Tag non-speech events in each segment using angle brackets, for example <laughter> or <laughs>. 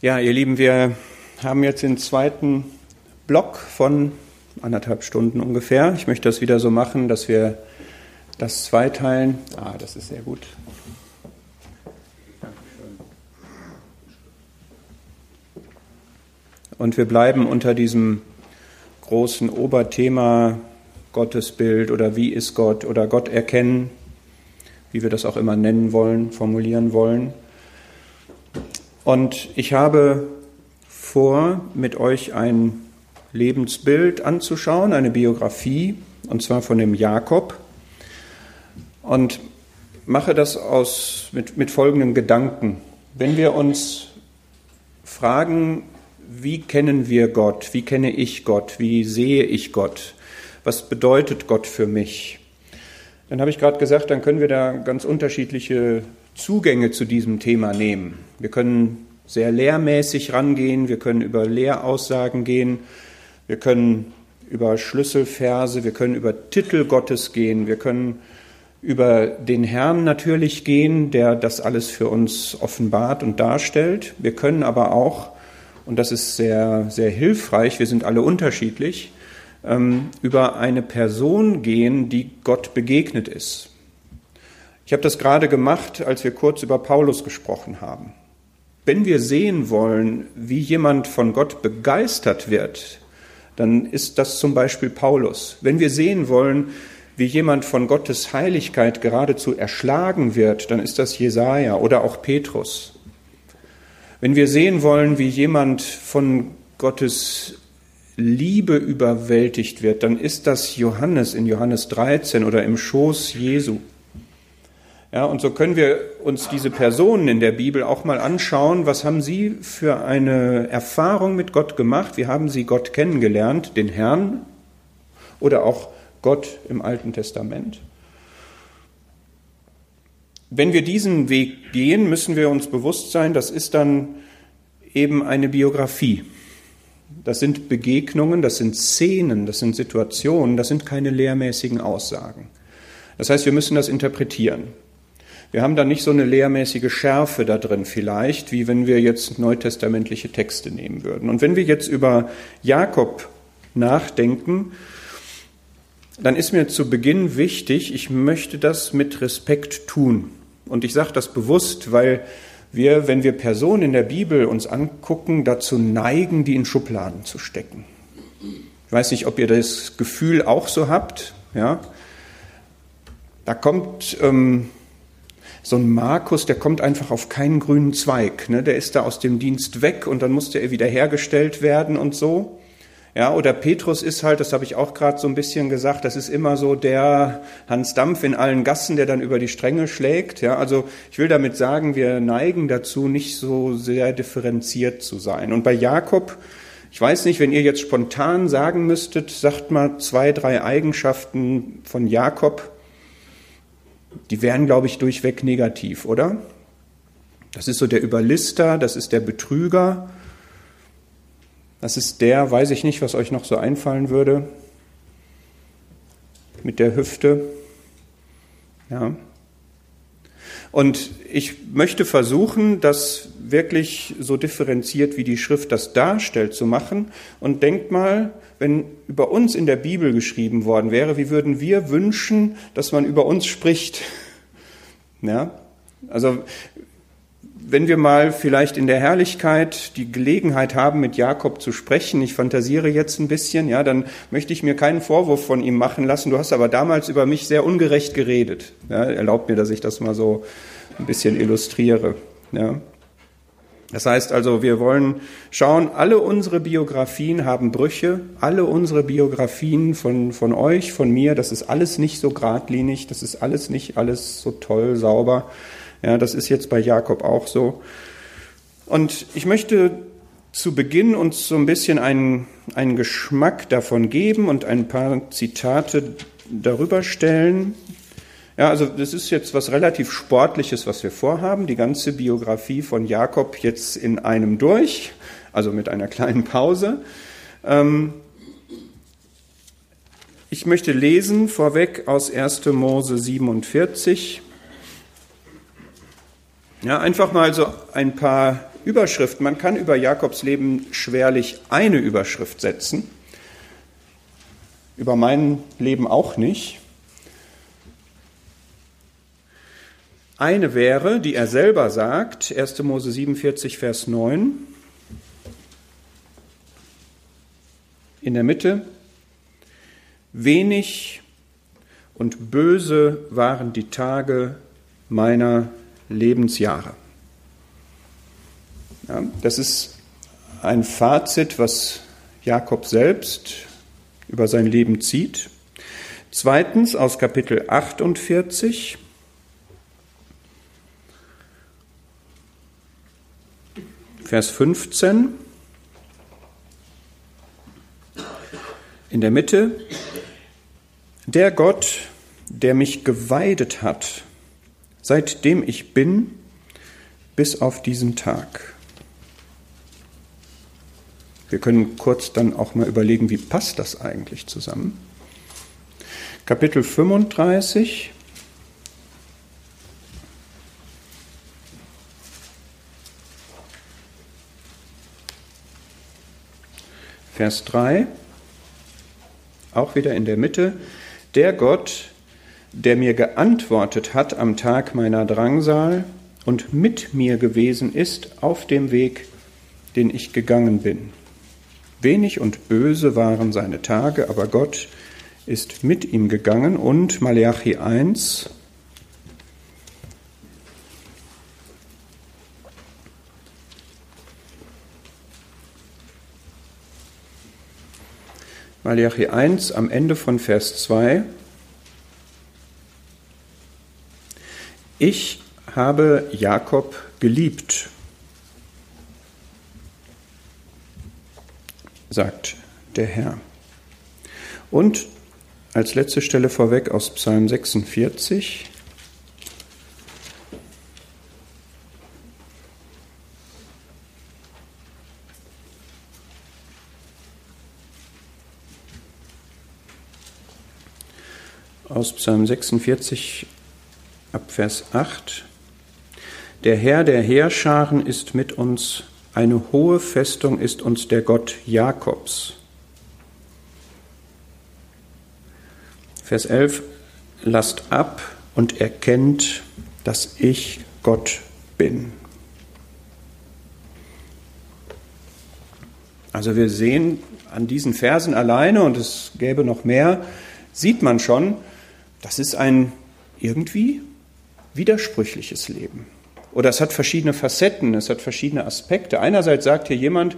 Ja, ihr Lieben, wir haben jetzt den zweiten Block von anderthalb Stunden ungefähr. Ich möchte das wieder so machen, dass wir das zweiteilen. Ah, das ist sehr gut. Und wir bleiben unter diesem großen Oberthema Gottesbild oder wie ist Gott oder Gott erkennen, wie wir das auch immer nennen wollen, formulieren wollen. Und ich habe vor, mit euch ein Lebensbild anzuschauen, eine Biografie, und zwar von dem Jakob. Und mache das aus, mit, mit folgenden Gedanken. Wenn wir uns fragen, wie kennen wir Gott, wie kenne ich Gott, wie sehe ich Gott, was bedeutet Gott für mich, dann habe ich gerade gesagt, dann können wir da ganz unterschiedliche Zugänge zu diesem Thema nehmen. Wir können sehr lehrmäßig rangehen, wir können über Lehraussagen gehen, wir können über Schlüsselverse, wir können über Titel Gottes gehen, wir können über den Herrn natürlich gehen, der das alles für uns offenbart und darstellt. Wir können aber auch, und das ist sehr, sehr hilfreich, wir sind alle unterschiedlich, ähm, über eine Person gehen, die Gott begegnet ist. Ich habe das gerade gemacht, als wir kurz über Paulus gesprochen haben. Wenn wir sehen wollen, wie jemand von Gott begeistert wird, dann ist das zum Beispiel Paulus. Wenn wir sehen wollen, wie jemand von Gottes Heiligkeit geradezu erschlagen wird, dann ist das Jesaja oder auch Petrus. Wenn wir sehen wollen, wie jemand von Gottes Liebe überwältigt wird, dann ist das Johannes in Johannes 13 oder im Schoß Jesu. Ja, und so können wir uns diese Personen in der Bibel auch mal anschauen. Was haben sie für eine Erfahrung mit Gott gemacht? Wie haben sie Gott kennengelernt, den Herrn oder auch Gott im Alten Testament? Wenn wir diesen Weg gehen, müssen wir uns bewusst sein, das ist dann eben eine Biografie. Das sind Begegnungen, das sind Szenen, das sind Situationen, das sind keine lehrmäßigen Aussagen. Das heißt, wir müssen das interpretieren. Wir haben da nicht so eine lehrmäßige Schärfe da drin vielleicht, wie wenn wir jetzt neutestamentliche Texte nehmen würden. Und wenn wir jetzt über Jakob nachdenken, dann ist mir zu Beginn wichtig, ich möchte das mit Respekt tun. Und ich sage das bewusst, weil wir, wenn wir Personen in der Bibel uns angucken, dazu neigen, die in Schubladen zu stecken. Ich weiß nicht, ob ihr das Gefühl auch so habt. Ja, da kommt ähm, so ein Markus, der kommt einfach auf keinen grünen Zweig. Ne? Der ist da aus dem Dienst weg und dann musste er wieder hergestellt werden und so. Ja, oder Petrus ist halt, das habe ich auch gerade so ein bisschen gesagt, das ist immer so der Hans Dampf in allen Gassen, der dann über die Stränge schlägt. Ja, also ich will damit sagen, wir neigen dazu, nicht so sehr differenziert zu sein. Und bei Jakob, ich weiß nicht, wenn ihr jetzt spontan sagen müsstet, sagt mal zwei, drei Eigenschaften von Jakob, die wären, glaube ich, durchweg negativ, oder? Das ist so der Überlister, das ist der Betrüger, das ist der, weiß ich nicht, was euch noch so einfallen würde, mit der Hüfte. Ja. Und ich möchte versuchen, das wirklich so differenziert, wie die Schrift das darstellt, zu machen. Und denkt mal, wenn über uns in der Bibel geschrieben worden wäre, wie würden wir wünschen, dass man über uns spricht? <laughs> Ja? Also, wenn wir mal vielleicht in der Herrlichkeit die Gelegenheit haben, mit Jakob zu sprechen, ich fantasiere jetzt ein bisschen, ja, dann möchte ich mir keinen Vorwurf von ihm machen lassen. Du hast aber damals über mich sehr ungerecht geredet. Ja, erlaubt mir, dass ich das mal so ein bisschen illustriere. Ja. Das heißt also, wir wollen schauen, alle unsere Biografien haben Brüche, alle unsere Biografien von, von euch, von mir, das ist alles nicht so geradlinig, das ist alles nicht alles so toll, sauber. Ja, das ist jetzt bei Jakob auch so. Und ich möchte zu Beginn uns so ein bisschen einen, einen Geschmack davon geben und ein paar Zitate darüber stellen, ja, also das ist jetzt was relativ Sportliches, was wir vorhaben. Die ganze Biografie von Jakob jetzt in einem durch, also mit einer kleinen Pause. Ähm, ich möchte lesen vorweg aus 1. Mose 47. Ja, einfach mal so ein paar Überschrift. Man kann über Jakobs Leben schwerlich eine Überschrift setzen. Über mein Leben auch nicht. Eine wäre, die er selber sagt, 1. Mose 47, Vers 9. In der Mitte, wenig und böse waren die Tage meiner Lebensjahre. Ja, das ist ein Fazit, was Jakob selbst über sein Leben zieht. Zweitens aus Kapitel 48. Vers 15. In der Mitte, der Gott, der mich geweidet hat, seitdem ich bin, bis auf diesen Tag. Wir können kurz dann auch mal überlegen, wie passt das eigentlich zusammen. Kapitel 35, Vers 3, auch wieder in der Mitte, der Gott, der mir geantwortet hat am Tag meiner Drangsal und mit mir gewesen ist auf dem Weg, den ich gegangen bin. Wenig und böse waren seine Tage, aber Gott ist mit ihm gegangen und Malachi 1, Malachi 1 am Ende von Vers 2. Ich habe Jakob geliebt, sagt der Herr. Und als letzte Stelle vorweg aus Psalm 46. aus Psalm 46 ab Vers 8. Der Herr der Heerscharen ist mit uns, eine hohe Festung ist uns der Gott Jakobs. Vers 11, lasst ab und erkennt, dass ich Gott bin. Also wir sehen an diesen Versen alleine, und es gäbe noch mehr, sieht man schon, das ist ein irgendwie widersprüchliches Leben. Oder es hat verschiedene Facetten, es hat verschiedene Aspekte. Einerseits sagt hier jemand,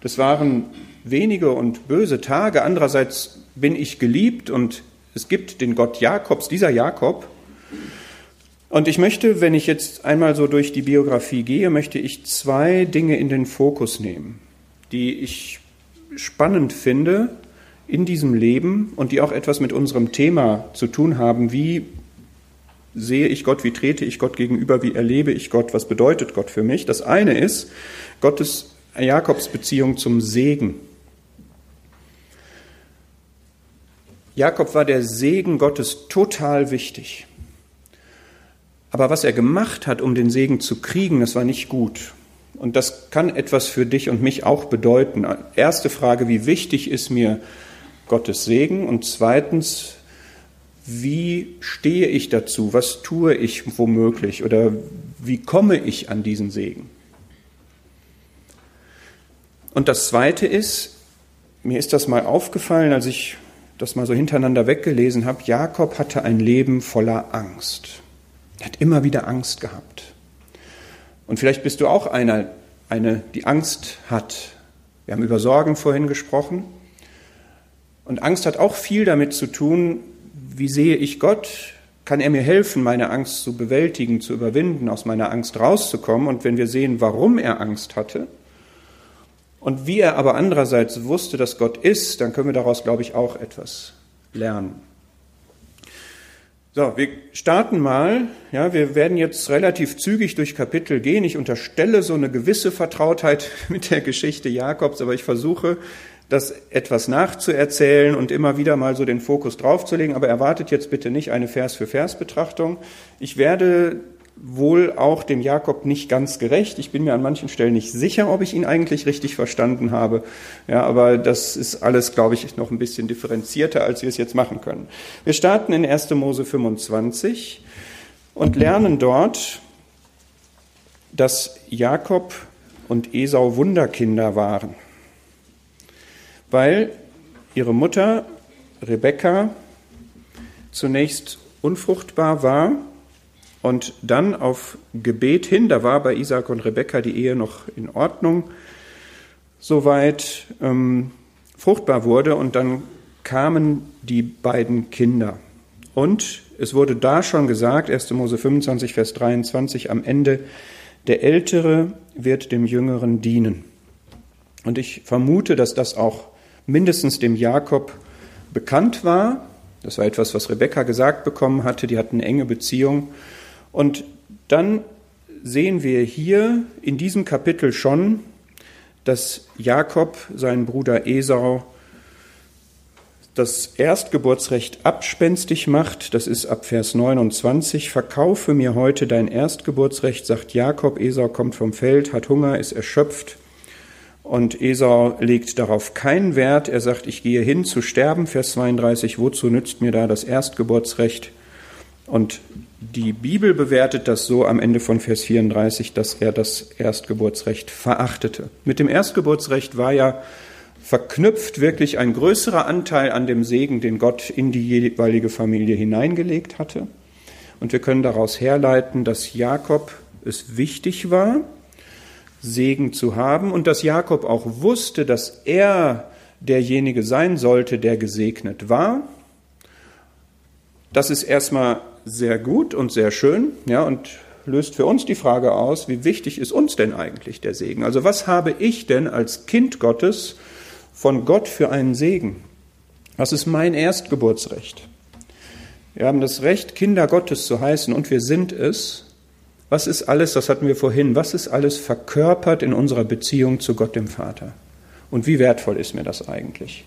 das waren wenige und böse Tage, andererseits bin ich geliebt und es gibt den Gott Jakobs, dieser Jakob. Und ich möchte, wenn ich jetzt einmal so durch die Biografie gehe, möchte ich zwei Dinge in den Fokus nehmen, die ich spannend finde in diesem Leben und die auch etwas mit unserem Thema zu tun haben. Wie sehe ich Gott? Wie trete ich Gott gegenüber? Wie erlebe ich Gott? Was bedeutet Gott für mich? Das eine ist Gottes Jakobs Beziehung zum Segen. Jakob war der Segen Gottes total wichtig. Aber was er gemacht hat, um den Segen zu kriegen, das war nicht gut. Und das kann etwas für dich und mich auch bedeuten. Erste Frage, wie wichtig ist mir Gottes Segen und zweitens, wie stehe ich dazu? Was tue ich womöglich oder wie komme ich an diesen Segen? Und das Zweite ist, mir ist das mal aufgefallen, als ich das mal so hintereinander weggelesen habe, Jakob hatte ein Leben voller Angst. Er hat immer wieder Angst gehabt. Und vielleicht bist du auch einer, eine, die Angst hat. Wir haben über Sorgen vorhin gesprochen. Und Angst hat auch viel damit zu tun, wie sehe ich Gott? Kann er mir helfen, meine Angst zu bewältigen, zu überwinden, aus meiner Angst rauszukommen? Und wenn wir sehen, warum er Angst hatte und wie er aber andererseits wusste, dass Gott ist, dann können wir daraus, glaube ich, auch etwas lernen. So, wir starten mal. Ja, wir werden jetzt relativ zügig durch Kapitel gehen. Ich unterstelle so eine gewisse Vertrautheit <laughs> mit der Geschichte Jakobs, aber ich versuche das etwas nachzuerzählen und immer wieder mal so den Fokus draufzulegen. Aber erwartet jetzt bitte nicht eine Vers-für-Vers-Betrachtung. Ich werde wohl auch dem Jakob nicht ganz gerecht. Ich bin mir an manchen Stellen nicht sicher, ob ich ihn eigentlich richtig verstanden habe. Ja, aber das ist alles, glaube ich, noch ein bisschen differenzierter, als wir es jetzt machen können. Wir starten in 1. Mose 25 und lernen dort, dass Jakob und Esau Wunderkinder waren, weil ihre Mutter Rebekka zunächst unfruchtbar war und dann auf Gebet hin, da war bei Isaac und Rebekka die Ehe noch in Ordnung, soweit ähm, fruchtbar wurde und dann kamen die beiden Kinder. Und es wurde da schon gesagt, 1. Mose 25, Vers 23, am Ende, der Ältere wird dem Jüngeren dienen. Und ich vermute, dass das auch mindestens dem Jakob bekannt war. Das war etwas, was Rebekka gesagt bekommen hatte. Die hatten eine enge Beziehung. Und dann sehen wir hier in diesem Kapitel schon, dass Jakob seinen Bruder Esau das Erstgeburtsrecht abspenstig macht. Das ist ab Vers 29. Verkaufe mir heute dein Erstgeburtsrecht, sagt Jakob. Esau kommt vom Feld, hat Hunger, ist erschöpft. Und Esau legt darauf keinen Wert. Er sagt, ich gehe hin zu sterben. Vers 32. Wozu nützt mir da das Erstgeburtsrecht? Und die Bibel bewertet das so am Ende von Vers 34, dass er das Erstgeburtsrecht verachtete. Mit dem Erstgeburtsrecht war ja verknüpft wirklich ein größerer Anteil an dem Segen, den Gott in die jeweilige Familie hineingelegt hatte. Und wir können daraus herleiten, dass Jakob es wichtig war, Segen zu haben und dass Jakob auch wusste, dass er derjenige sein sollte, der gesegnet war. Das ist erstmal sehr gut und sehr schön, ja, und löst für uns die Frage aus, wie wichtig ist uns denn eigentlich der Segen? Also was habe ich denn als Kind Gottes von Gott für einen Segen? Was ist mein Erstgeburtsrecht? Wir haben das Recht, Kinder Gottes zu heißen und wir sind es. Was ist alles, das hatten wir vorhin, was ist alles verkörpert in unserer Beziehung zu Gott dem Vater? Und wie wertvoll ist mir das eigentlich?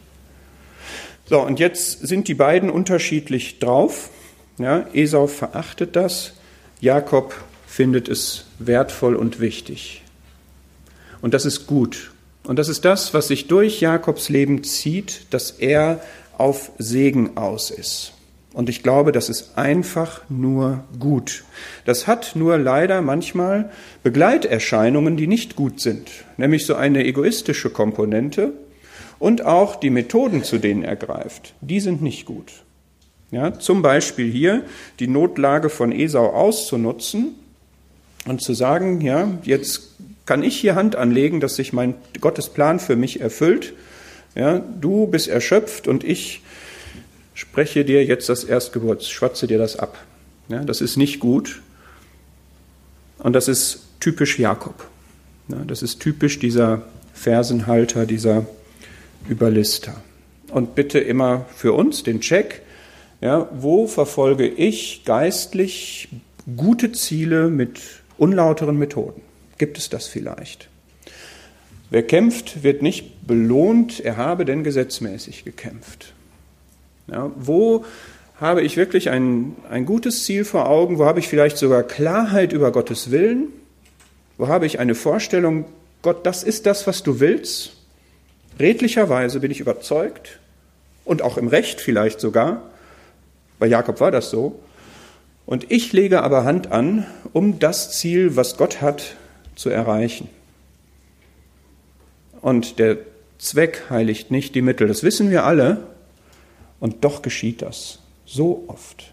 So, und jetzt sind die beiden unterschiedlich drauf. Ja, Esau verachtet das, Jakob findet es wertvoll und wichtig. Und das ist gut. Und das ist das, was sich durch Jakobs Leben zieht, dass er auf Segen aus ist. Und ich glaube, das ist einfach nur gut. Das hat nur leider manchmal Begleiterscheinungen, die nicht gut sind, nämlich so eine egoistische Komponente und auch die Methoden, zu denen er greift, die sind nicht gut. Ja, zum Beispiel hier die Notlage von Esau auszunutzen und zu sagen, ja, jetzt kann ich hier Hand anlegen, dass sich mein Gottes Plan für mich erfüllt. Ja, du bist erschöpft und ich spreche dir jetzt das Erstgeburt, schwatze dir das ab. Ja, das ist nicht gut. Und das ist typisch Jakob. Ja, das ist typisch dieser Fersenhalter, dieser Überlister. Und bitte immer für uns den Check, ja, wo verfolge ich geistlich gute Ziele mit unlauteren Methoden? Gibt es das vielleicht? Wer kämpft, wird nicht belohnt, er habe denn gesetzmäßig gekämpft. Ja, wo habe ich wirklich ein, ein gutes Ziel vor Augen? Wo habe ich vielleicht sogar Klarheit über Gottes Willen? Wo habe ich eine Vorstellung, Gott, das ist das, was du willst? Redlicherweise bin ich überzeugt und auch im Recht vielleicht sogar. Bei Jakob war das so. Und ich lege aber Hand an, um das Ziel, was Gott hat, zu erreichen. Und der Zweck heiligt nicht die Mittel. Das wissen wir alle. Und doch geschieht das so oft.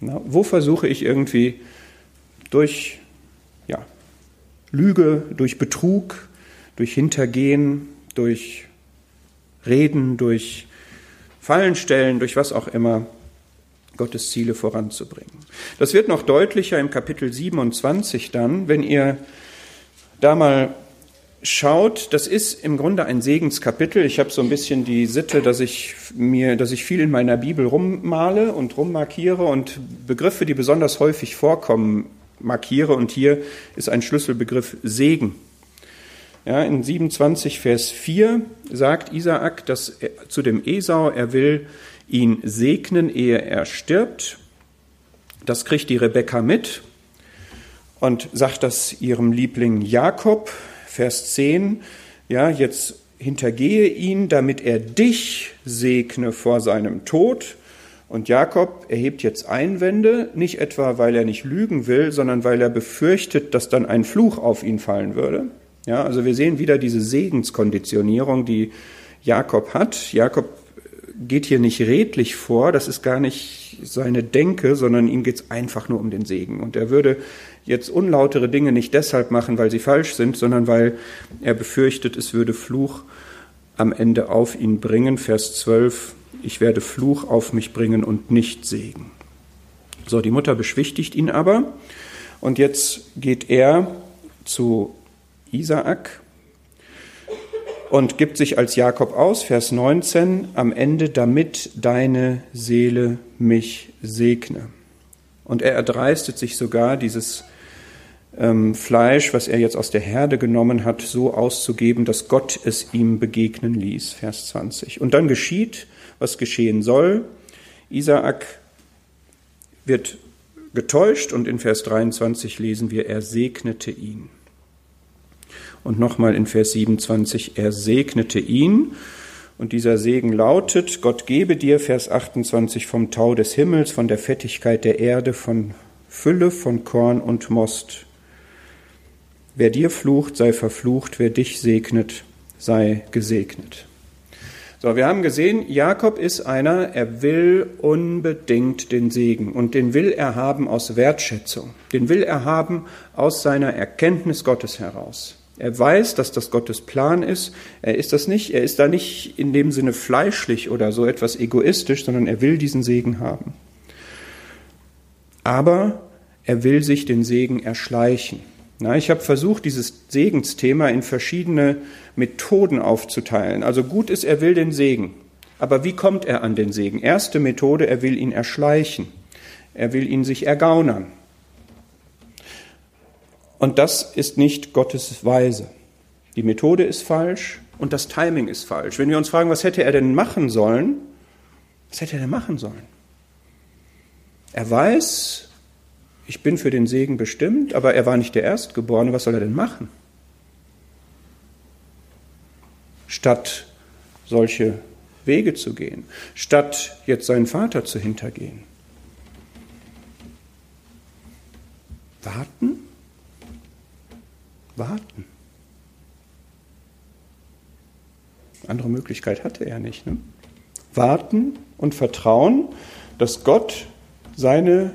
Na, wo versuche ich irgendwie durch ja, Lüge, durch Betrug, durch Hintergehen, durch Reden, durch Fallenstellen, durch was auch immer, Gottes Ziele voranzubringen. Das wird noch deutlicher im Kapitel 27 dann, wenn ihr da mal schaut, das ist im Grunde ein Segenskapitel. Ich habe so ein bisschen die Sitte, dass ich mir, dass ich viel in meiner Bibel rummale und rummarkiere und Begriffe, die besonders häufig vorkommen, markiere. Und hier ist ein Schlüsselbegriff Segen. Ja, in 27 Vers 4 sagt Isaak dass er, zu dem Esau, er will ihn segnen, ehe er stirbt. Das kriegt die Rebekka mit und sagt das ihrem Liebling Jakob, Vers 10, ja, jetzt hintergehe ihn, damit er dich segne vor seinem Tod. Und Jakob erhebt jetzt Einwände, nicht etwa, weil er nicht lügen will, sondern weil er befürchtet, dass dann ein Fluch auf ihn fallen würde. Ja, also wir sehen wieder diese Segenskonditionierung, die Jakob hat. Jakob geht hier nicht redlich vor, das ist gar nicht seine Denke, sondern ihm geht es einfach nur um den Segen. Und er würde jetzt unlautere Dinge nicht deshalb machen, weil sie falsch sind, sondern weil er befürchtet, es würde Fluch am Ende auf ihn bringen. Vers 12, ich werde Fluch auf mich bringen und nicht Segen. So, die Mutter beschwichtigt ihn aber. Und jetzt geht er zu Isaak und gibt sich als Jakob aus, Vers 19, am Ende, damit deine Seele mich segne. Und er erdreistet sich sogar, dieses ähm, Fleisch, was er jetzt aus der Herde genommen hat, so auszugeben, dass Gott es ihm begegnen ließ. Vers 20. Und dann geschieht, was geschehen soll. Isaak wird getäuscht und in Vers 23 lesen wir, er segnete ihn. Und nochmal in Vers 27, er segnete ihn. Und dieser Segen lautet, Gott gebe dir, Vers 28, vom Tau des Himmels, von der Fettigkeit der Erde, von Fülle von Korn und Most. Wer dir flucht, sei verflucht, wer dich segnet, sei gesegnet. So, wir haben gesehen, Jakob ist einer, er will unbedingt den Segen und den will er haben aus Wertschätzung, den will er haben aus seiner Erkenntnis Gottes heraus. Er weiß, dass das Gottes Plan ist. Er ist das nicht, er ist da nicht in dem Sinne fleischlich oder so etwas egoistisch, sondern er will diesen Segen haben. Aber er will sich den Segen erschleichen. Na, ich habe versucht, dieses Segensthema in verschiedene Methoden aufzuteilen. Also gut ist, er will den Segen. Aber wie kommt er an den Segen? Erste Methode, er will ihn erschleichen. Er will ihn sich ergaunern. Und das ist nicht Gottes Weise. Die Methode ist falsch und das Timing ist falsch. Wenn wir uns fragen, was hätte er denn machen sollen? Was hätte er denn machen sollen? Er weiß, ich bin für den Segen bestimmt, aber er war nicht der Erstgeborene. Was soll er denn machen? Statt solche Wege zu gehen, statt jetzt seinen Vater zu hintergehen. Warten? Warten. Andere Möglichkeit hatte er nicht. Ne? Warten und vertrauen, dass Gott seine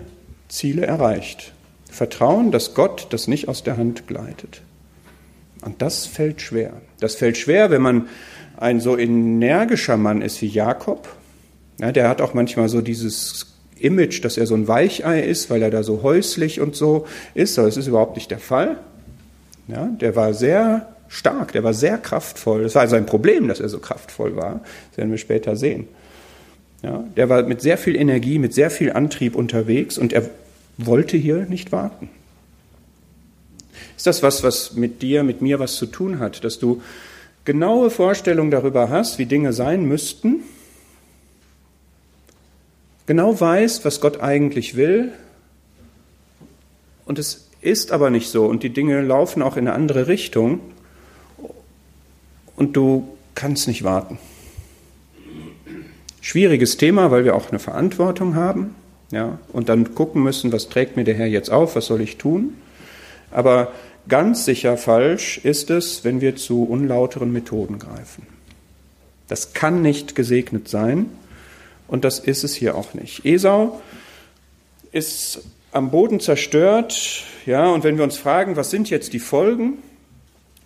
Ziele erreicht. Vertrauen, dass Gott das nicht aus der Hand gleitet. Und das fällt schwer. Das fällt schwer, wenn man ein so energischer Mann ist wie Jakob. Ja, der hat auch manchmal so dieses Image, dass er so ein Weichei ist, weil er da so häuslich und so ist. Aber das ist überhaupt nicht der Fall. Ja, der war sehr stark, der war sehr kraftvoll. Das war sein Problem, dass er so kraftvoll war. Das werden wir später sehen. Ja, der war mit sehr viel Energie, mit sehr viel Antrieb unterwegs und er wollte hier nicht warten. Ist das was, was mit dir, mit mir was zu tun hat, dass du genaue Vorstellungen darüber hast, wie Dinge sein müssten, genau weißt, was Gott eigentlich will und es ist aber nicht so und die Dinge laufen auch in eine andere Richtung und du kannst nicht warten. Schwieriges Thema, weil wir auch eine Verantwortung haben ja, und dann gucken müssen, was trägt mir der Herr jetzt auf, was soll ich tun. Aber ganz sicher falsch ist es, wenn wir zu unlauteren Methoden greifen. Das kann nicht gesegnet sein und das ist es hier auch nicht. Esau ist am Boden zerstört, ja, und wenn wir uns fragen, was sind jetzt die Folgen?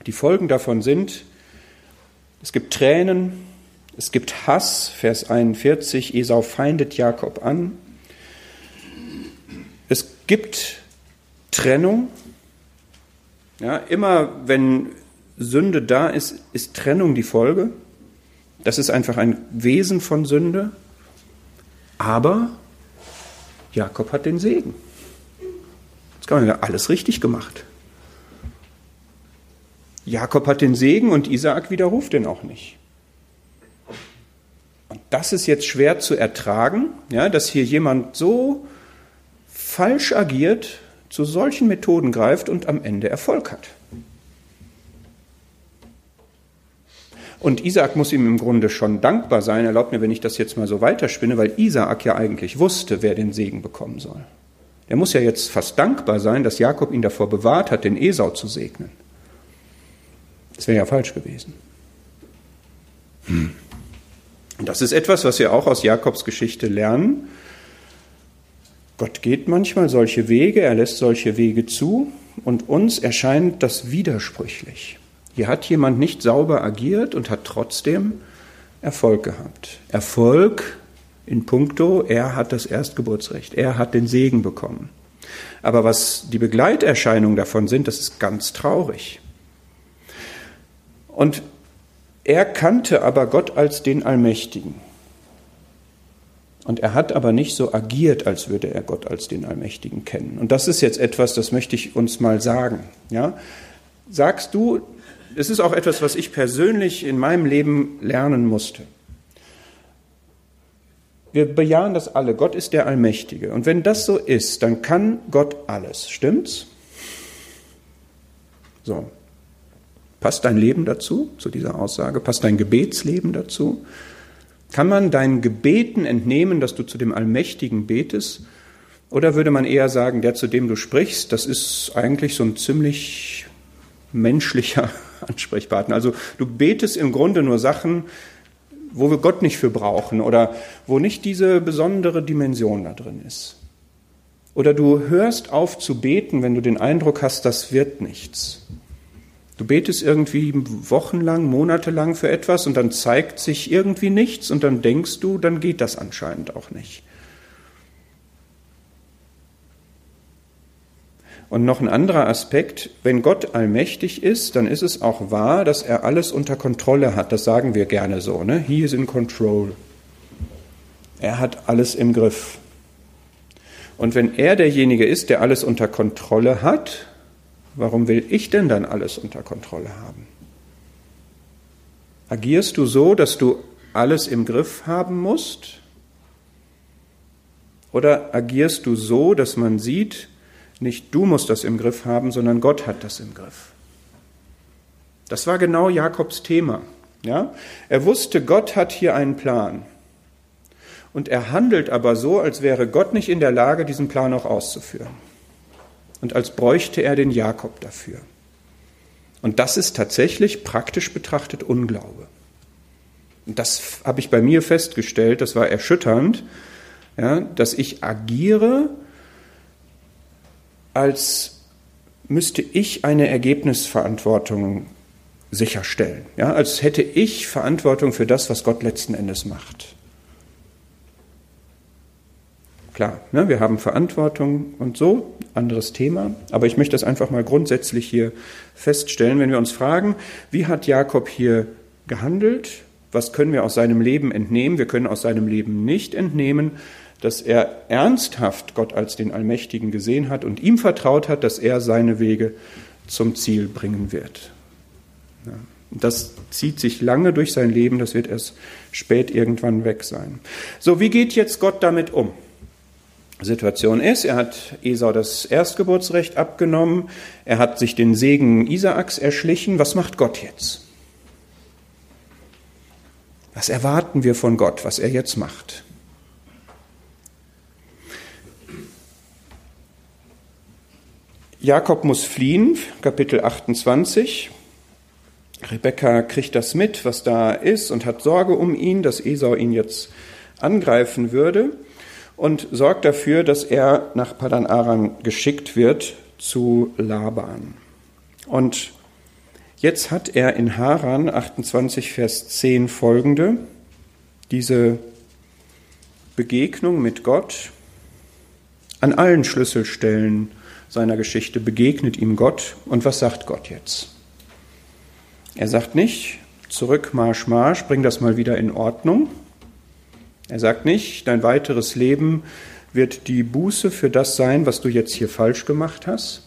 Die Folgen davon sind, es gibt Tränen, es gibt Hass, Vers 41, Esau feindet Jakob an. Es gibt Trennung. Ja, immer wenn Sünde da ist, ist Trennung die Folge. Das ist einfach ein Wesen von Sünde. Aber Jakob hat den Segen kann man sagen, alles richtig gemacht. Jakob hat den Segen und Isaak widerruft den auch nicht. Und das ist jetzt schwer zu ertragen, ja, dass hier jemand so falsch agiert, zu solchen Methoden greift und am Ende Erfolg hat. Und Isaak muss ihm im Grunde schon dankbar sein. Erlaubt mir, wenn ich das jetzt mal so weiterspinne, weil Isaak ja eigentlich wusste, wer den Segen bekommen soll. Er muss ja jetzt fast dankbar sein, dass Jakob ihn davor bewahrt hat, den Esau zu segnen. Das wäre ja falsch gewesen. Hm. Das ist etwas, was wir auch aus Jakobs Geschichte lernen. Gott geht manchmal solche Wege, er lässt solche Wege zu und uns erscheint das widersprüchlich. Hier hat jemand nicht sauber agiert und hat trotzdem Erfolg gehabt. Erfolg in puncto, er hat das Erstgeburtsrecht, er hat den Segen bekommen. Aber was die Begleiterscheinungen davon sind, das ist ganz traurig. Und er kannte aber Gott als den Allmächtigen. Und er hat aber nicht so agiert, als würde er Gott als den Allmächtigen kennen. Und das ist jetzt etwas, das möchte ich uns mal sagen. Ja? Sagst du, es ist auch etwas, was ich persönlich in meinem Leben lernen musste. Wir bejahen das alle. Gott ist der Allmächtige. Und wenn das so ist, dann kann Gott alles. Stimmt's? So. Passt dein Leben dazu, zu dieser Aussage? Passt dein Gebetsleben dazu? Kann man deinen Gebeten entnehmen, dass du zu dem Allmächtigen betest? Oder würde man eher sagen, der, zu dem du sprichst, das ist eigentlich so ein ziemlich menschlicher <laughs> Ansprechpartner. Also du betest im Grunde nur Sachen, wo wir Gott nicht für brauchen oder wo nicht diese besondere Dimension da drin ist. Oder du hörst auf zu beten, wenn du den Eindruck hast, das wird nichts. Du betest irgendwie wochenlang, monatelang für etwas und dann zeigt sich irgendwie nichts und dann denkst du, dann geht das anscheinend auch nicht. Und noch ein anderer Aspekt, wenn Gott allmächtig ist, dann ist es auch wahr, dass er alles unter Kontrolle hat. Das sagen wir gerne so, ne? He is in control. Er hat alles im Griff. Und wenn er derjenige ist, der alles unter Kontrolle hat, Warum will ich denn dann alles unter Kontrolle haben? Agierst du so, dass du alles im Griff haben musst? Oder agierst du so, dass man sieht, nicht du musst das im Griff haben, sondern Gott hat das im Griff? Das war genau Jakobs Thema. Ja? Er wusste, Gott hat hier einen Plan. Und er handelt aber so, als wäre Gott nicht in der Lage, diesen Plan auch auszuführen und als bräuchte er den Jakob dafür. Und das ist tatsächlich praktisch betrachtet Unglaube. Und das habe ich bei mir festgestellt, das war erschütternd, ja, dass ich agiere, als müsste ich eine Ergebnisverantwortung sicherstellen. Ja, als hätte ich Verantwortung für das, was Gott letzten Endes macht. Klar, ne, wir haben Verantwortung und so, anderes Thema, aber ich möchte das einfach mal grundsätzlich hier feststellen, wenn wir uns fragen, wie hat Jakob hier gehandelt, was können wir aus seinem Leben entnehmen, wir können aus seinem Leben nicht entnehmen, dass er ernsthaft Gott als den Allmächtigen gesehen hat und ihm vertraut hat, dass er seine Wege zum Ziel bringen wird. Das zieht sich lange durch sein Leben, das wird erst spät irgendwann weg sein. So, wie geht jetzt Gott damit um? Situation ist. Er hat Esau das Erstgeburtsrecht abgenommen, er hat sich den Segen Isaaks erschlichen. Was macht Gott jetzt? Was erwarten wir von Gott, was er jetzt macht? Jakob muss fliehen, Kapitel 28. Rebekka kriegt das mit, was da ist, und hat Sorge um ihn, dass Esau ihn jetzt angreifen würde und sorgt dafür, dass er nach Padan Aram geschickt wird zu Laban. Und jetzt hat er in Haran 28, Vers 10 folgende, diese Begegnung mit Gott. An allen Schlüsselstellen seiner Geschichte begegnet ihm Gott. Und was sagt Gott jetzt? Er sagt nicht, zurück, Marsch, Marsch, bring das mal wieder in Ordnung, er sagt nicht, dein weiteres Leben wird die Buße für das sein, was du jetzt hier falsch gemacht hast.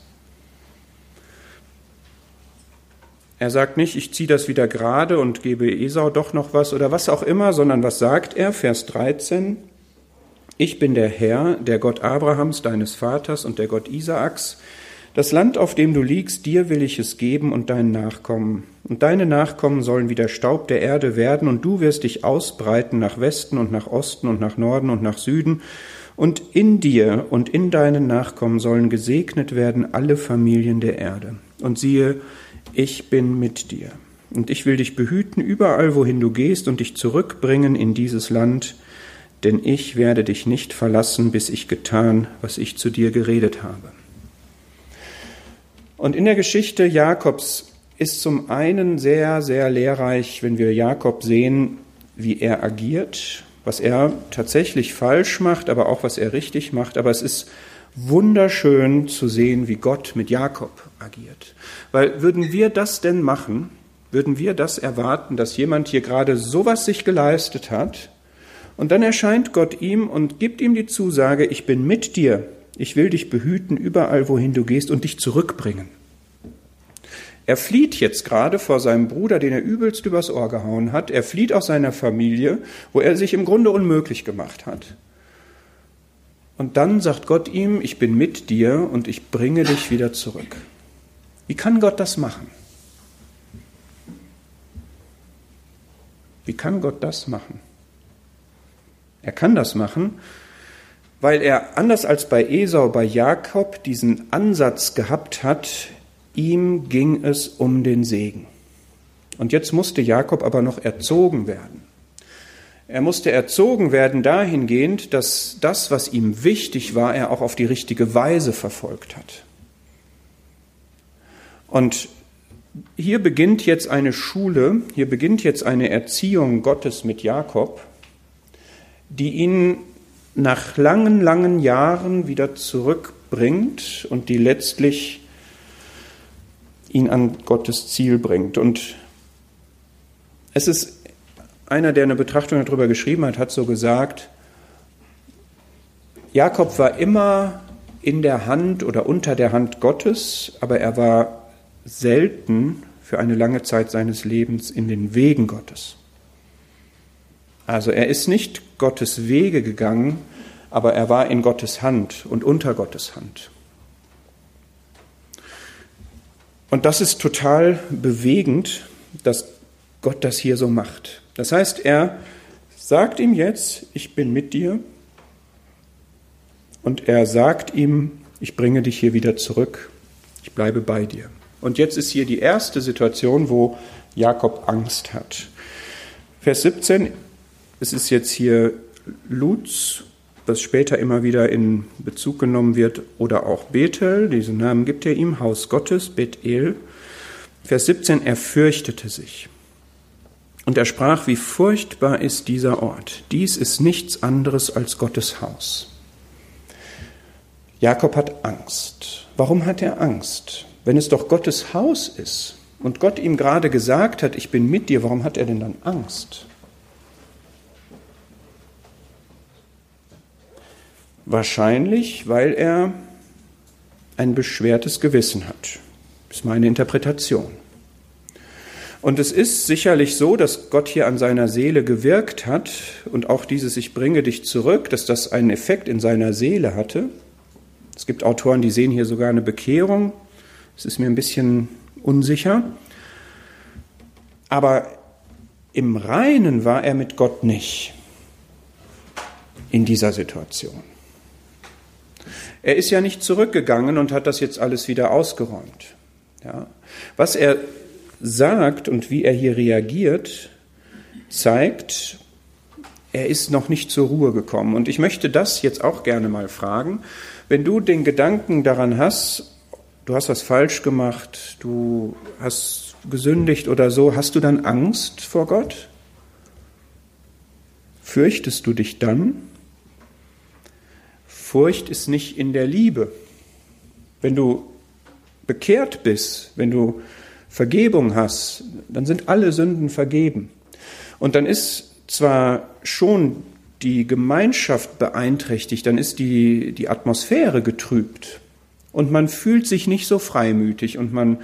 Er sagt nicht, ich ziehe das wieder gerade und gebe Esau doch noch was oder was auch immer, sondern was sagt er? Vers 13. Ich bin der Herr, der Gott Abrahams, deines Vaters und der Gott Isaaks. Das Land, auf dem du liegst, dir will ich es geben und deinen Nachkommen. Und deine Nachkommen sollen wie der Staub der Erde werden, und du wirst dich ausbreiten nach Westen und nach Osten und nach Norden und nach Süden. Und in dir und in deinen Nachkommen sollen gesegnet werden alle Familien der Erde. Und siehe, ich bin mit dir. Und ich will dich behüten überall, wohin du gehst, und dich zurückbringen in dieses Land, denn ich werde dich nicht verlassen, bis ich getan, was ich zu dir geredet habe. Und in der Geschichte Jakobs ist zum einen sehr, sehr lehrreich, wenn wir Jakob sehen, wie er agiert, was er tatsächlich falsch macht, aber auch was er richtig macht. Aber es ist wunderschön zu sehen, wie Gott mit Jakob agiert. Weil würden wir das denn machen, würden wir das erwarten, dass jemand hier gerade sowas sich geleistet hat, und dann erscheint Gott ihm und gibt ihm die Zusage, ich bin mit dir, ich will dich behüten überall, wohin du gehst und dich zurückbringen. Er flieht jetzt gerade vor seinem Bruder, den er übelst übers Ohr gehauen hat. Er flieht aus seiner Familie, wo er sich im Grunde unmöglich gemacht hat. Und dann sagt Gott ihm, ich bin mit dir und ich bringe dich wieder zurück. Wie kann Gott das machen? Wie kann Gott das machen? Er kann das machen, weil er anders als bei Esau, bei Jakob diesen Ansatz gehabt hat, ihm ging es um den Segen. Und jetzt musste Jakob aber noch erzogen werden. Er musste erzogen werden dahingehend, dass das, was ihm wichtig war, er auch auf die richtige Weise verfolgt hat. Und hier beginnt jetzt eine Schule, hier beginnt jetzt eine Erziehung Gottes mit Jakob, die ihn nach langen, langen Jahren wieder zurückbringt und die letztlich ihn an Gottes Ziel bringt. Und es ist einer, der eine Betrachtung darüber geschrieben hat, hat so gesagt, Jakob war immer in der Hand oder unter der Hand Gottes, aber er war selten für eine lange Zeit seines Lebens in den Wegen Gottes. Also er ist nicht Gottes Wege gegangen, aber er war in Gottes Hand und unter Gottes Hand. Und das ist total bewegend, dass Gott das hier so macht. Das heißt, er sagt ihm jetzt, ich bin mit dir. Und er sagt ihm, ich bringe dich hier wieder zurück. Ich bleibe bei dir. Und jetzt ist hier die erste Situation, wo Jakob Angst hat. Vers 17, es ist jetzt hier Luz, was später immer wieder in Bezug genommen wird, oder auch Bethel, diesen Namen gibt er ihm, Haus Gottes, Bethel. Vers 17, er fürchtete sich. Und er sprach, wie furchtbar ist dieser Ort. Dies ist nichts anderes als Gottes Haus. Jakob hat Angst. Warum hat er Angst? Wenn es doch Gottes Haus ist und Gott ihm gerade gesagt hat, ich bin mit dir, warum hat er denn dann Angst? Wahrscheinlich, weil er ein beschwertes Gewissen hat. Das ist meine Interpretation. Und es ist sicherlich so, dass Gott hier an seiner Seele gewirkt hat und auch dieses Ich bringe dich zurück, dass das einen Effekt in seiner Seele hatte. Es gibt Autoren, die sehen hier sogar eine Bekehrung. Es ist mir ein bisschen unsicher. Aber im Reinen war er mit Gott nicht in dieser Situation. Er ist ja nicht zurückgegangen und hat das jetzt alles wieder ausgeräumt. Ja. Was er sagt und wie er hier reagiert, zeigt, er ist noch nicht zur Ruhe gekommen. Und ich möchte das jetzt auch gerne mal fragen. Wenn du den Gedanken daran hast, du hast was falsch gemacht, du hast gesündigt oder so, hast du dann Angst vor Gott? Fürchtest du dich dann? Furcht ist nicht in der Liebe. Wenn du bekehrt bist, wenn du Vergebung hast, dann sind alle Sünden vergeben. Und dann ist zwar schon die Gemeinschaft beeinträchtigt, dann ist die, die Atmosphäre getrübt und man fühlt sich nicht so freimütig und man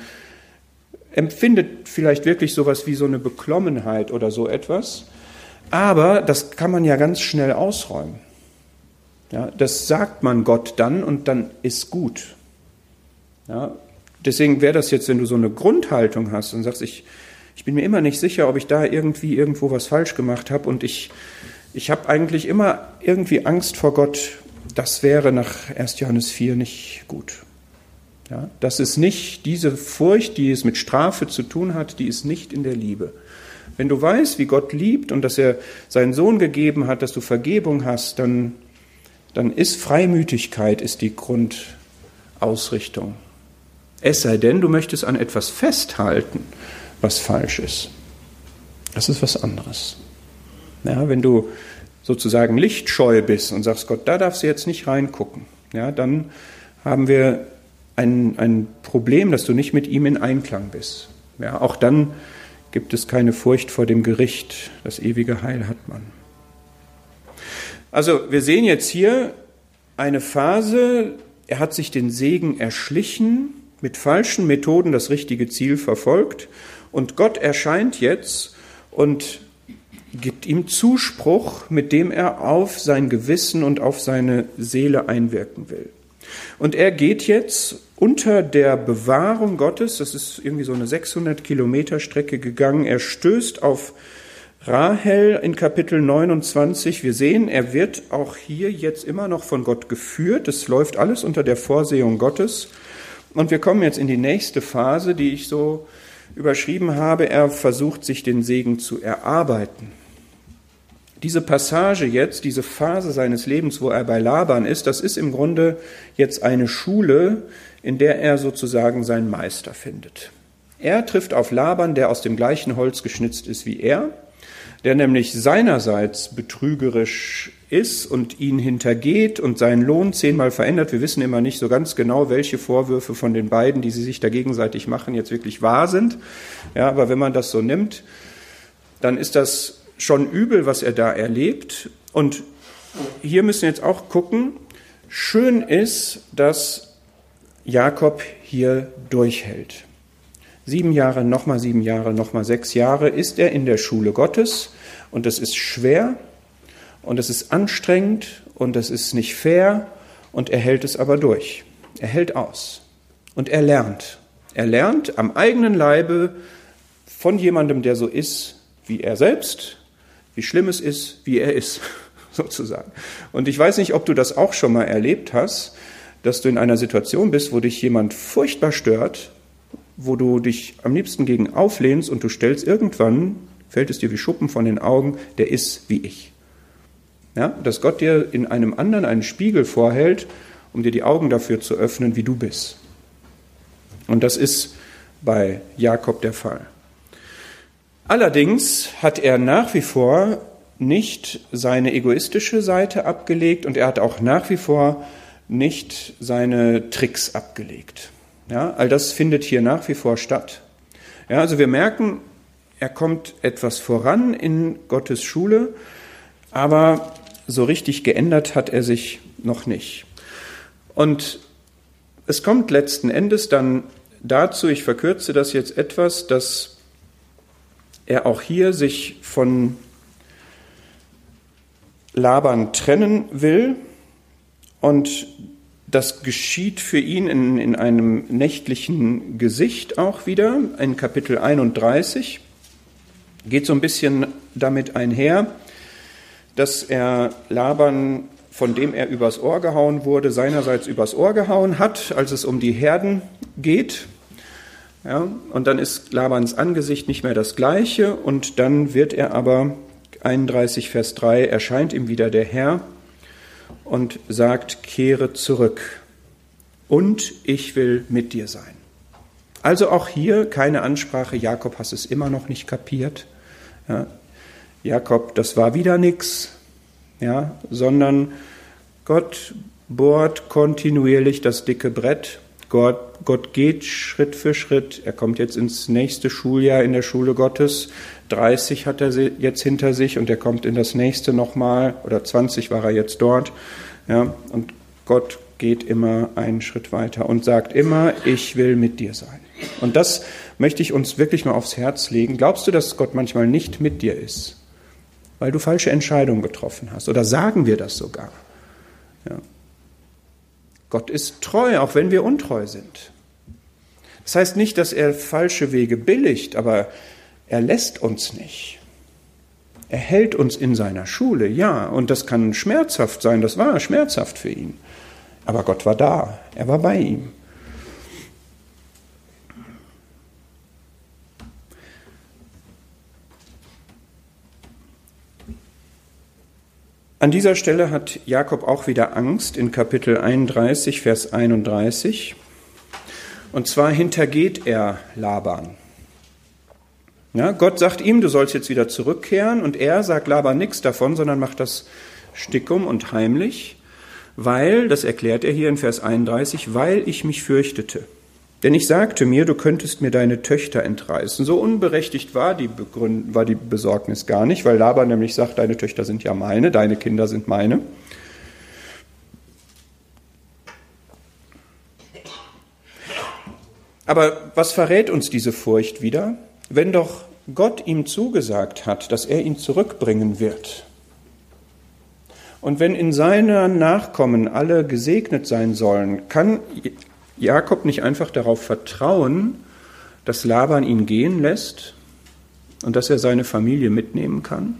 empfindet vielleicht wirklich sowas wie so eine Beklommenheit oder so etwas, aber das kann man ja ganz schnell ausräumen. Ja, das sagt man Gott dann und dann ist gut. Ja, deswegen wäre das jetzt, wenn du so eine Grundhaltung hast und sagst, ich, ich bin mir immer nicht sicher, ob ich da irgendwie irgendwo was falsch gemacht habe und ich, ich habe eigentlich immer irgendwie Angst vor Gott, das wäre nach 1. Johannes 4 nicht gut. Ja, das ist nicht diese Furcht, die es mit Strafe zu tun hat, die ist nicht in der Liebe. Wenn du weißt, wie Gott liebt und dass er seinen Sohn gegeben hat, dass du Vergebung hast, dann, dann ist Freimütigkeit ist die Grundausrichtung. Es sei denn, du möchtest an etwas festhalten, was falsch ist. Das ist was anderes. Ja, wenn du sozusagen lichtscheu bist und sagst, Gott, da darfst du jetzt nicht reingucken, ja, dann haben wir ein, ein Problem, dass du nicht mit ihm in Einklang bist. Ja, auch dann gibt es keine Furcht vor dem Gericht. Das ewige Heil hat man. Also wir sehen jetzt hier eine Phase, er hat sich den Segen erschlichen, mit falschen Methoden das richtige Ziel verfolgt. Und Gott erscheint jetzt und gibt ihm Zuspruch, mit dem er auf sein Gewissen und auf seine Seele einwirken will. Und er geht jetzt unter der Bewahrung Gottes, das ist irgendwie so eine 600 Kilometer Strecke gegangen, er stößt auf Rahel in Kapitel 29. Wir sehen, er wird auch hier jetzt immer noch von Gott geführt. Es läuft alles unter der Vorsehung Gottes. Und wir kommen jetzt in die nächste Phase, die ich so überschrieben habe. Er versucht sich den Segen zu erarbeiten. Diese Passage jetzt, diese Phase seines Lebens, wo er bei Laban ist, das ist im Grunde jetzt eine Schule, in der er sozusagen seinen Meister findet. Er trifft auf Laban, der aus dem gleichen Holz geschnitzt ist wie er, der nämlich seinerseits betrügerisch ist und ihn hintergeht und seinen Lohn zehnmal verändert. Wir wissen immer nicht so ganz genau, welche Vorwürfe von den beiden, die sie sich da gegenseitig machen, jetzt wirklich wahr sind. Ja, aber wenn man das so nimmt, dann ist das schon übel, was er da erlebt. Und hier müssen wir jetzt auch gucken, schön ist, dass Jakob hier durchhält. Sieben Jahre, nochmal sieben Jahre, nochmal sechs Jahre ist er in der Schule Gottes und es ist schwer und es ist anstrengend und es ist nicht fair und er hält es aber durch. Er hält aus und er lernt. Er lernt am eigenen Leibe von jemandem, der so ist wie er selbst, wie schlimm es ist, wie er ist, <laughs> sozusagen. Und ich weiß nicht, ob du das auch schon mal erlebt hast, dass du in einer Situation bist, wo dich jemand furchtbar stört, wo du dich am liebsten gegen auflehnst und du stellst irgendwann, fällt es dir wie Schuppen von den Augen, der ist wie ich. Ja, dass Gott dir in einem anderen einen Spiegel vorhält, um dir die Augen dafür zu öffnen, wie du bist. Und das ist bei Jakob der Fall. Allerdings hat er nach wie vor nicht seine egoistische Seite abgelegt und er hat auch nach wie vor nicht seine Tricks abgelegt. Ja, all das findet hier nach wie vor statt. Ja, also wir merken, er kommt etwas voran in Gottes Schule, aber so richtig geändert hat er sich noch nicht. Und es kommt letzten Endes dann dazu, ich verkürze das jetzt etwas, dass er auch hier sich von Laban trennen will und das geschieht für ihn in, in einem nächtlichen Gesicht auch wieder, in Kapitel 31. Geht so ein bisschen damit einher, dass er Laban, von dem er übers Ohr gehauen wurde, seinerseits übers Ohr gehauen hat, als es um die Herden geht. Ja, und dann ist Labans Angesicht nicht mehr das gleiche und dann wird er aber, 31 Vers 3, erscheint ihm wieder der Herr und sagt, kehre zurück und ich will mit dir sein. Also auch hier keine Ansprache, Jakob hast es immer noch nicht kapiert. Ja, Jakob, das war wieder nichts, ja, sondern Gott bohrt kontinuierlich das dicke Brett Gott, Gott geht Schritt für Schritt. Er kommt jetzt ins nächste Schuljahr in der Schule Gottes. 30 hat er jetzt hinter sich und er kommt in das nächste nochmal, oder 20 war er jetzt dort. Ja, und Gott geht immer einen Schritt weiter und sagt immer, ich will mit dir sein. Und das möchte ich uns wirklich mal aufs Herz legen. Glaubst du, dass Gott manchmal nicht mit dir ist, weil du falsche Entscheidungen getroffen hast? Oder sagen wir das sogar? Ja. Gott ist treu, auch wenn wir untreu sind. Das heißt nicht, dass er falsche Wege billigt, aber er lässt uns nicht. Er hält uns in seiner Schule, ja, und das kann schmerzhaft sein, das war schmerzhaft für ihn. Aber Gott war da, er war bei ihm. An dieser Stelle hat Jakob auch wieder Angst in Kapitel 31, Vers 31. Und zwar hintergeht er Laban. Ja, Gott sagt ihm, du sollst jetzt wieder zurückkehren und er sagt Laban nichts davon, sondern macht das stickum und heimlich, weil, das erklärt er hier in Vers 31, weil ich mich fürchtete. Denn ich sagte mir, du könntest mir deine Töchter entreißen. So unberechtigt war die, Begründ war die Besorgnis gar nicht, weil Laban nämlich sagt, deine Töchter sind ja meine, deine Kinder sind meine. Aber was verrät uns diese Furcht wieder? Wenn doch Gott ihm zugesagt hat, dass er ihn zurückbringen wird, und wenn in seiner Nachkommen alle gesegnet sein sollen, kann Jakob nicht einfach darauf vertrauen, dass Laban ihn gehen lässt und dass er seine Familie mitnehmen kann?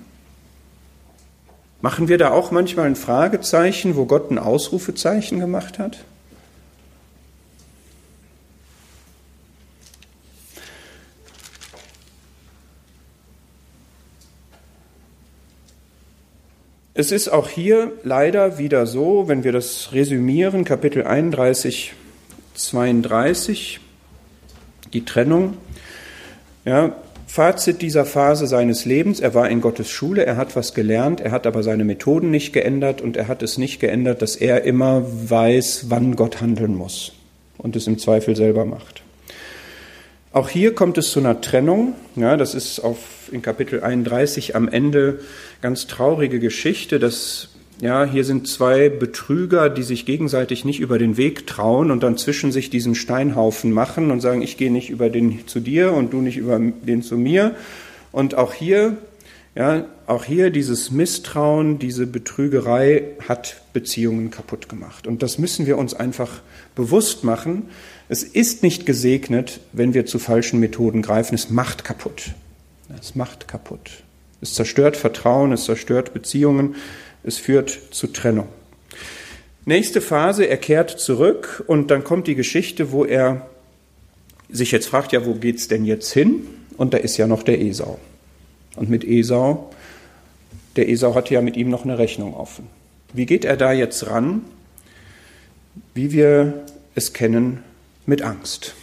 Machen wir da auch manchmal ein Fragezeichen, wo Gott ein Ausrufezeichen gemacht hat? Es ist auch hier leider wieder so, wenn wir das resümieren, Kapitel 31, 32, die Trennung. Ja, Fazit dieser Phase seines Lebens, er war in Gottes Schule, er hat was gelernt, er hat aber seine Methoden nicht geändert und er hat es nicht geändert, dass er immer weiß, wann Gott handeln muss und es im Zweifel selber macht. Auch hier kommt es zu einer Trennung. Ja, das ist auf, in Kapitel 31 am Ende ganz traurige Geschichte, dass ja, hier sind zwei Betrüger, die sich gegenseitig nicht über den Weg trauen und dann zwischen sich diesen Steinhaufen machen und sagen, ich gehe nicht über den zu dir und du nicht über den zu mir. Und auch hier, ja, auch hier dieses Misstrauen, diese Betrügerei hat Beziehungen kaputt gemacht. Und das müssen wir uns einfach bewusst machen. Es ist nicht gesegnet, wenn wir zu falschen Methoden greifen. Es macht kaputt. Es macht kaputt. Es zerstört Vertrauen, es zerstört Beziehungen es führt zu Trennung. Nächste Phase, er kehrt zurück und dann kommt die Geschichte, wo er sich jetzt fragt, ja, wo geht's denn jetzt hin? Und da ist ja noch der Esau. Und mit Esau, der Esau hatte ja mit ihm noch eine Rechnung offen. Wie geht er da jetzt ran? Wie wir es kennen, mit Angst.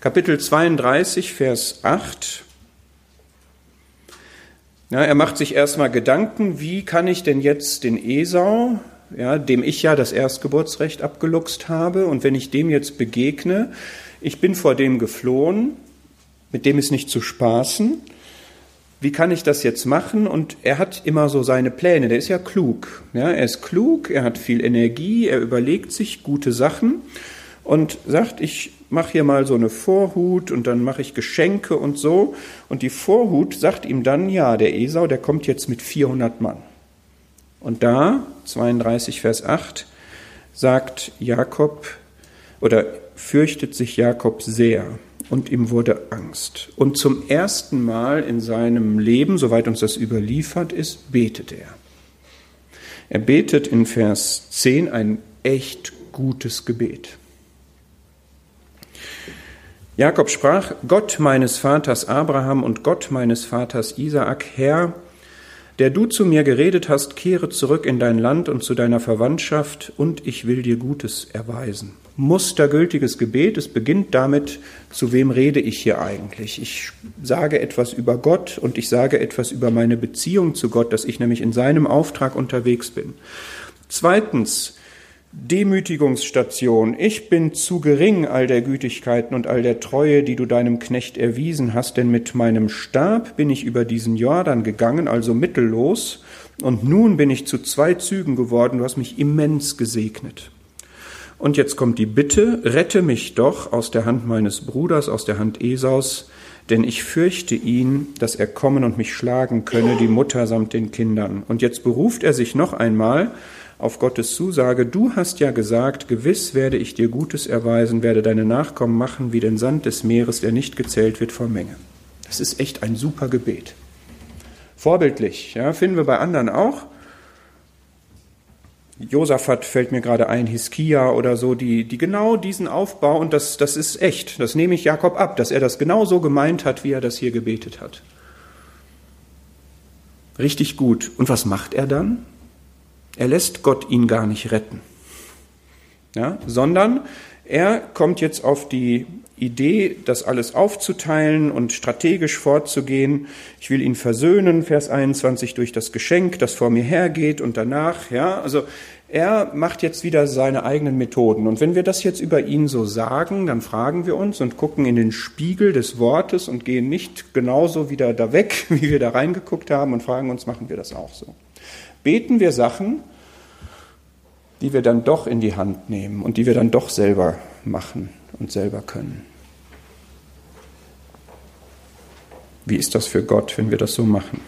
Kapitel 32, Vers 8 ja, er macht sich erstmal Gedanken, wie kann ich denn jetzt den Esau, ja, dem ich ja das Erstgeburtsrecht abgeluchst habe, und wenn ich dem jetzt begegne, ich bin vor dem geflohen, mit dem ist nicht zu spaßen, wie kann ich das jetzt machen? Und er hat immer so seine Pläne, der ist ja klug. Ja, er ist klug, er hat viel Energie, er überlegt sich gute Sachen und sagt, ich mache hier mal so eine Vorhut und dann mache ich Geschenke und so. Und die Vorhut sagt ihm dann, ja, der Esau, der kommt jetzt mit 400 Mann. Und da, 32 Vers 8, sagt Jakob oder fürchtet sich Jakob sehr und ihm wurde Angst. Und zum ersten Mal in seinem Leben, soweit uns das überliefert ist, betet er. Er betet in Vers 10 ein echt gutes Gebet. Jakob sprach, Gott meines Vaters Abraham und Gott meines Vaters Isaak, Herr, der du zu mir geredet hast, kehre zurück in dein Land und zu deiner Verwandtschaft, und ich will dir Gutes erweisen. Mustergültiges Gebet, es beginnt damit, zu wem rede ich hier eigentlich? Ich sage etwas über Gott und ich sage etwas über meine Beziehung zu Gott, dass ich nämlich in seinem Auftrag unterwegs bin. Zweitens, Demütigungsstation. Ich bin zu gering all der Gütigkeiten und all der Treue, die du deinem Knecht erwiesen hast, denn mit meinem Stab bin ich über diesen Jordan gegangen, also mittellos, und nun bin ich zu zwei Zügen geworden, du hast mich immens gesegnet. Und jetzt kommt die Bitte, rette mich doch aus der Hand meines Bruders, aus der Hand Esaus, denn ich fürchte ihn, dass er kommen und mich schlagen könne, die Mutter samt den Kindern. Und jetzt beruft er sich noch einmal auf Gottes Zusage, du hast ja gesagt, gewiss werde ich dir Gutes erweisen, werde deine Nachkommen machen wie den Sand des Meeres, der nicht gezählt wird vor Menge. Das ist echt ein super Gebet. Vorbildlich, ja, finden wir bei anderen auch. Josaphat fällt mir gerade ein, Hiskia oder so, die, die genau diesen Aufbau, und das, das ist echt, das nehme ich Jakob ab, dass er das genau so gemeint hat, wie er das hier gebetet hat. Richtig gut. Und was macht er dann? Er lässt Gott ihn gar nicht retten, ja, sondern er kommt jetzt auf die Idee, das alles aufzuteilen und strategisch vorzugehen. Ich will ihn versöhnen, Vers 21, durch das Geschenk, das vor mir hergeht und danach, ja, also er macht jetzt wieder seine eigenen Methoden. Und wenn wir das jetzt über ihn so sagen, dann fragen wir uns und gucken in den Spiegel des Wortes und gehen nicht genauso wieder da weg, <laughs> wie wir da reingeguckt haben und fragen uns, machen wir das auch so? Beten wir Sachen, die wir dann doch in die Hand nehmen und die wir dann doch selber machen und selber können. Wie ist das für Gott, wenn wir das so machen?